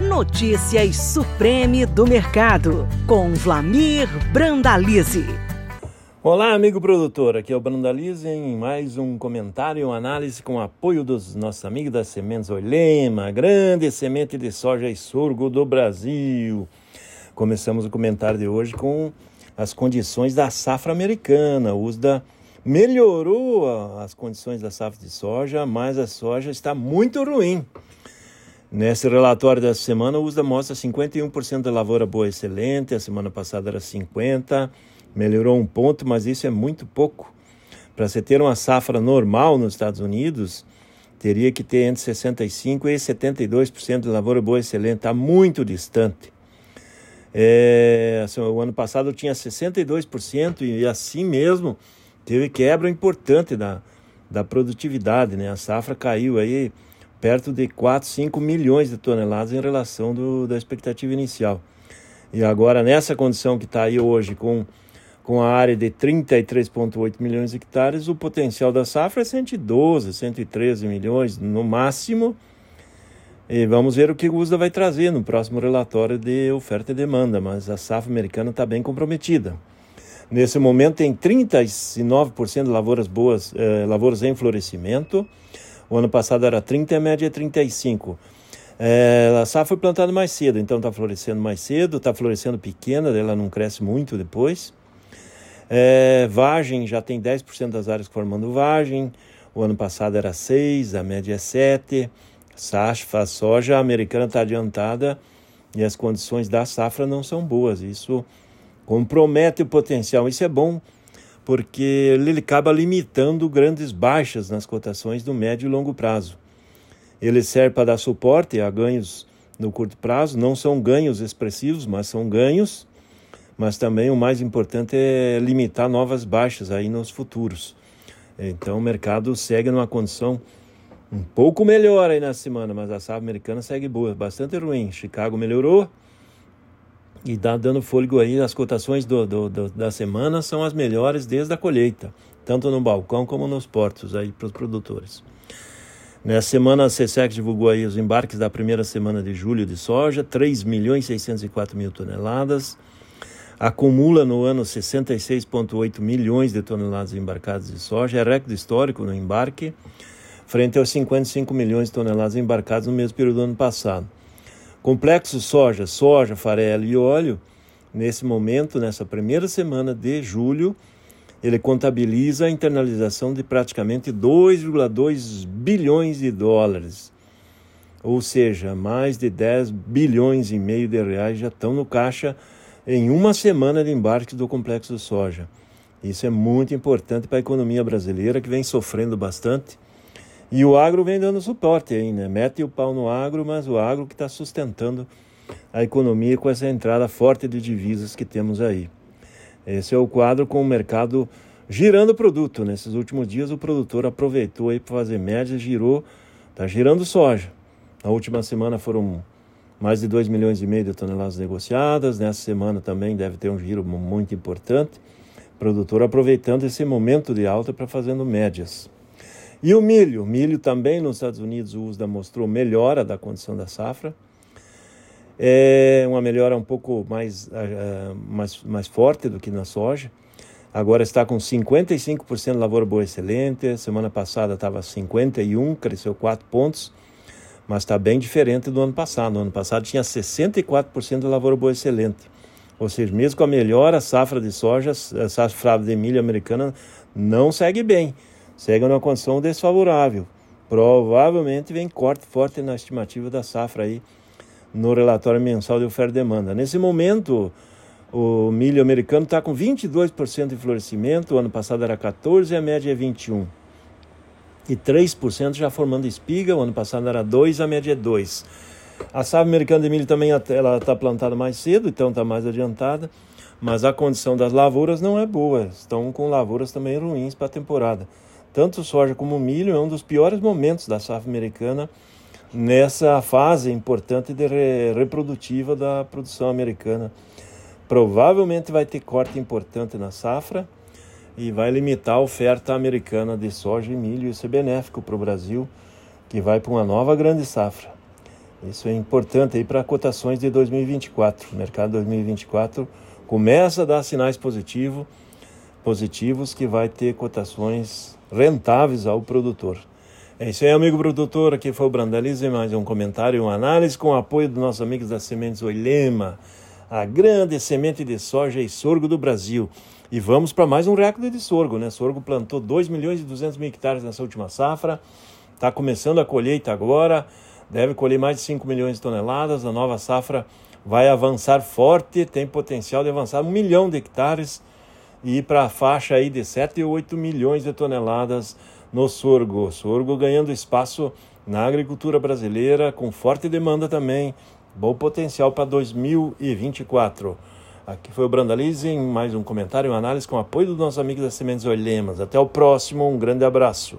Notícias Supreme do Mercado, com Vlamir Brandalize. Olá, amigo produtor. Aqui é o Brandalize em mais um comentário e uma análise com apoio dos nossos amigos das Sementes Oilema, grande semente de soja e sorgo do Brasil. Começamos o comentário de hoje com as condições da safra americana. O USDA melhorou as condições da safra de soja, mas a soja está muito ruim. Nesse relatório dessa semana, o USDA mostra 51% da lavoura boa excelente, a semana passada era 50%, melhorou um ponto, mas isso é muito pouco. Para você ter uma safra normal nos Estados Unidos, teria que ter entre 65% e 72% de lavoura boa excelente, está muito distante. É, assim, o ano passado tinha 62% e assim mesmo teve quebra importante da, da produtividade, né? A safra caiu aí perto de 4, 5 milhões de toneladas em relação do, da expectativa inicial. E agora, nessa condição que está aí hoje, com, com a área de 33,8 milhões de hectares, o potencial da safra é 112, 113 milhões no máximo. E vamos ver o que o USDA vai trazer no próximo relatório de oferta e demanda, mas a safra americana está bem comprometida. Nesse momento tem 39% de lavouras boas, eh, lavouras em florescimento, o ano passado era 30 e a média é 35. É, a safra foi plantada mais cedo, então está florescendo mais cedo, está florescendo pequena, ela não cresce muito depois. É, vagem já tem 10% das áreas formando vagem, o ano passado era 6, a média é 7. Safra, soja americana está adiantada e as condições da safra não são boas. Isso compromete o potencial. Isso é bom porque ele acaba limitando grandes baixas nas cotações do médio e longo prazo. Ele serve para dar suporte a ganhos no curto prazo, não são ganhos expressivos, mas são ganhos, mas também o mais importante é limitar novas baixas aí nos futuros. Então o mercado segue numa condição um pouco melhor aí na semana, mas a safra americana segue boa, bastante ruim. Chicago melhorou, e dá dando fôlego aí. As cotações do, do, do, da semana são as melhores desde a colheita, tanto no balcão como nos portos aí para os produtores. Nessa semana, a CSEC divulgou aí os embarques da primeira semana de julho de soja, 3 milhões 604 mil toneladas. Acumula no ano 66,8 milhões de toneladas embarcadas de soja, é recorde histórico no embarque, frente aos 55 milhões de toneladas embarcadas no mesmo período do ano passado. Complexo soja, soja, farelo e óleo, nesse momento, nessa primeira semana de julho, ele contabiliza a internalização de praticamente 2,2 bilhões de dólares. Ou seja, mais de 10 bilhões e meio de reais já estão no caixa em uma semana de embarque do complexo soja. Isso é muito importante para a economia brasileira, que vem sofrendo bastante e o agro vem dando suporte aí, né? Mete o pau no agro, mas o agro que está sustentando a economia com essa entrada forte de divisas que temos aí. Esse é o quadro com o mercado girando o produto. Nesses últimos dias o produtor aproveitou aí para fazer médias, girou, está girando soja. Na última semana foram mais de 2 milhões e meio de toneladas negociadas. Nessa semana também deve ter um giro muito importante. Produtor aproveitando esse momento de alta para fazendo médias. E o milho? O milho também nos Estados Unidos o USDA mostrou melhora da condição da safra. É uma melhora um pouco mais, uh, mais, mais forte do que na soja. Agora está com 55% de lavoura boa excelente. Semana passada estava 51, cresceu 4 pontos, mas está bem diferente do ano passado. No ano passado tinha 64% de lavoura boa excelente. Ou seja, mesmo com a melhora, a safra de soja, a safra de milho americana não segue bem segue numa condição desfavorável. Provavelmente vem corte forte na estimativa da safra aí no relatório mensal de oferta e demanda. Nesse momento, o milho americano está com 22% de florescimento, o ano passado era 14% e a média é 21%. E 3% já formando espiga, o ano passado era 2%, a média é 2%. A safra americana de milho também está plantada mais cedo, então está mais adiantada, mas a condição das lavouras não é boa, estão com lavouras também ruins para a temporada. Tanto soja como milho é um dos piores momentos da safra americana nessa fase importante de re reprodutiva da produção americana. Provavelmente vai ter corte importante na safra e vai limitar a oferta americana de soja e milho. Isso é benéfico para o Brasil, que vai para uma nova grande safra. Isso é importante aí para cotações de 2024. O mercado 2024 começa a dar sinais positivos, positivos que vai ter cotações rentáveis ao produtor. É isso aí, amigo produtor. Aqui foi o Brandalize, mais um comentário e uma análise com o apoio dos nossos amigos da Sementes Oilema, a grande semente de soja e sorgo do Brasil. E vamos para mais um recorde de sorgo, né? Sorgo plantou 2 milhões e 200 mil hectares nessa última safra, está começando a colheita agora deve colher mais de 5 milhões de toneladas. A nova safra vai avançar forte, tem potencial de avançar um milhão de hectares e para a faixa aí de 7 e 8 milhões de toneladas no sorgo. Sorgo ganhando espaço na agricultura brasileira, com forte demanda também, bom potencial para 2024. Aqui foi o Brandalize mais um comentário e análise com apoio dos nossos amigos da Sementes Olhemas. Até o próximo, um grande abraço.